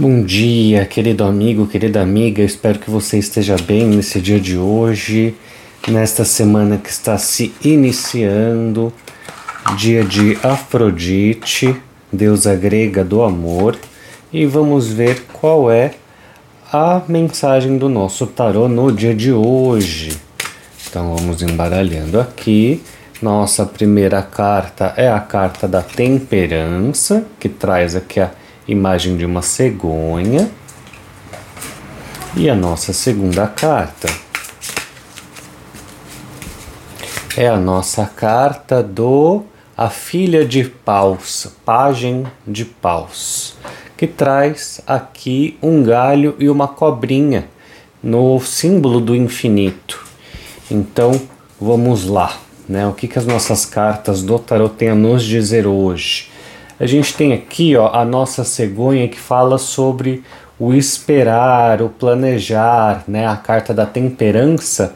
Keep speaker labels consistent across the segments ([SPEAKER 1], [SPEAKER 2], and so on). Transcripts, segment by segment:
[SPEAKER 1] Bom dia, querido amigo, querida amiga. Espero que você esteja bem nesse dia de hoje, nesta semana que está se iniciando, dia de Afrodite, deusa grega do amor, e vamos ver qual é a mensagem do nosso tarô no dia de hoje. Então vamos embaralhando aqui. Nossa primeira carta é a carta da temperança, que traz aqui a imagem de uma cegonha. E a nossa segunda carta é a nossa carta do A Filha de Paus, Pagem de Paus, que traz aqui um galho e uma cobrinha no símbolo do infinito. Então, vamos lá, né? O que, que as nossas cartas do tarot têm a nos dizer hoje? A gente tem aqui ó, a nossa cegonha que fala sobre o esperar, o planejar, né? A carta da temperança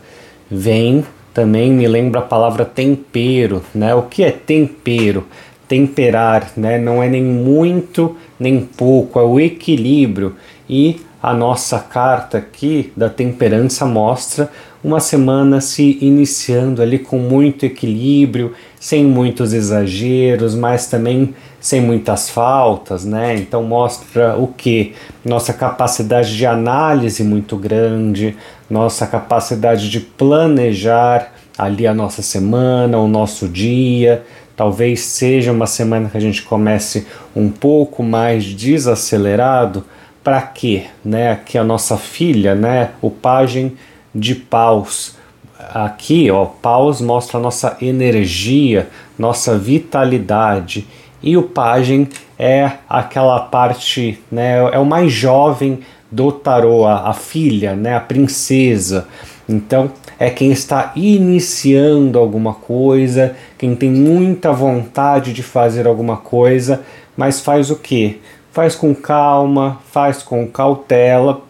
[SPEAKER 1] vem também me lembra a palavra tempero, né? O que é tempero? Temperar, né? Não é nem muito nem pouco, é o equilíbrio. E a nossa carta aqui da temperança mostra uma semana se iniciando ali com muito equilíbrio, sem muitos exageros, mas também sem muitas faltas, né? Então mostra o que? Nossa capacidade de análise muito grande, nossa capacidade de planejar ali a nossa semana, o nosso dia. Talvez seja uma semana que a gente comece um pouco mais desacelerado. Para quê? Né? Aqui a nossa filha, né? O pajem de paus. Aqui, ó, paus mostra nossa energia, nossa vitalidade e o pajem é aquela parte, né, é o mais jovem do tarô, a, a filha, né, a princesa. Então, é quem está iniciando alguma coisa, quem tem muita vontade de fazer alguma coisa, mas faz o quê? Faz com calma, faz com cautela.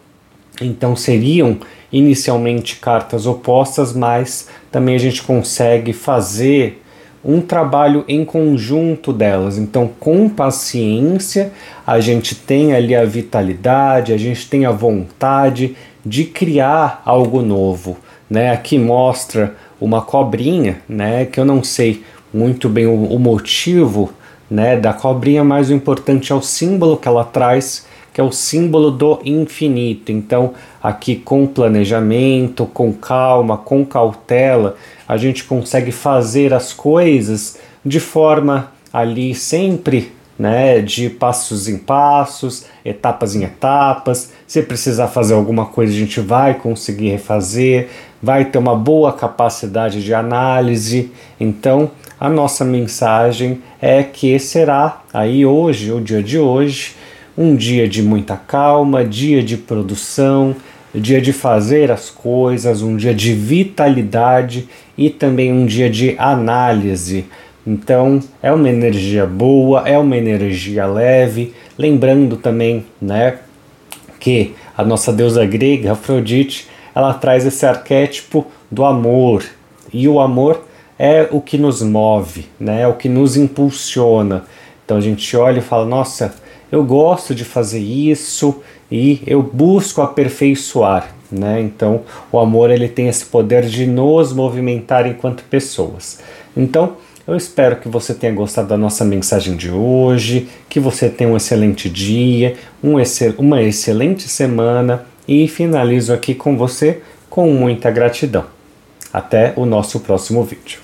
[SPEAKER 1] Então seriam inicialmente cartas opostas, mas também a gente consegue fazer um trabalho em conjunto delas. Então, com paciência, a gente tem ali a vitalidade, a gente tem a vontade de criar algo novo. Né? Aqui mostra uma cobrinha, né? que eu não sei muito bem o, o motivo né, da cobrinha, mas o importante é o símbolo que ela traz, que é o símbolo do infinito. Então, aqui com planejamento, com calma, com cautela, a gente consegue fazer as coisas de forma ali sempre né, de passos em passos, etapas em etapas. Se precisar fazer alguma coisa, a gente vai conseguir refazer, vai ter uma boa capacidade de análise. Então, a nossa mensagem é que será aí hoje, o dia de hoje, um dia de muita calma, dia de produção, dia de fazer as coisas, um dia de vitalidade e também um dia de análise. Então, é uma energia boa, é uma energia leve, lembrando também, né, que a nossa deusa grega Afrodite, ela traz esse arquétipo do amor. E o amor é o que nos move, né? É o que nos impulsiona. Então a gente olha e fala: "Nossa, eu gosto de fazer isso e eu busco aperfeiçoar, né? Então, o amor ele tem esse poder de nos movimentar enquanto pessoas. Então, eu espero que você tenha gostado da nossa mensagem de hoje, que você tenha um excelente dia, um excel uma excelente semana e finalizo aqui com você com muita gratidão. Até o nosso próximo vídeo.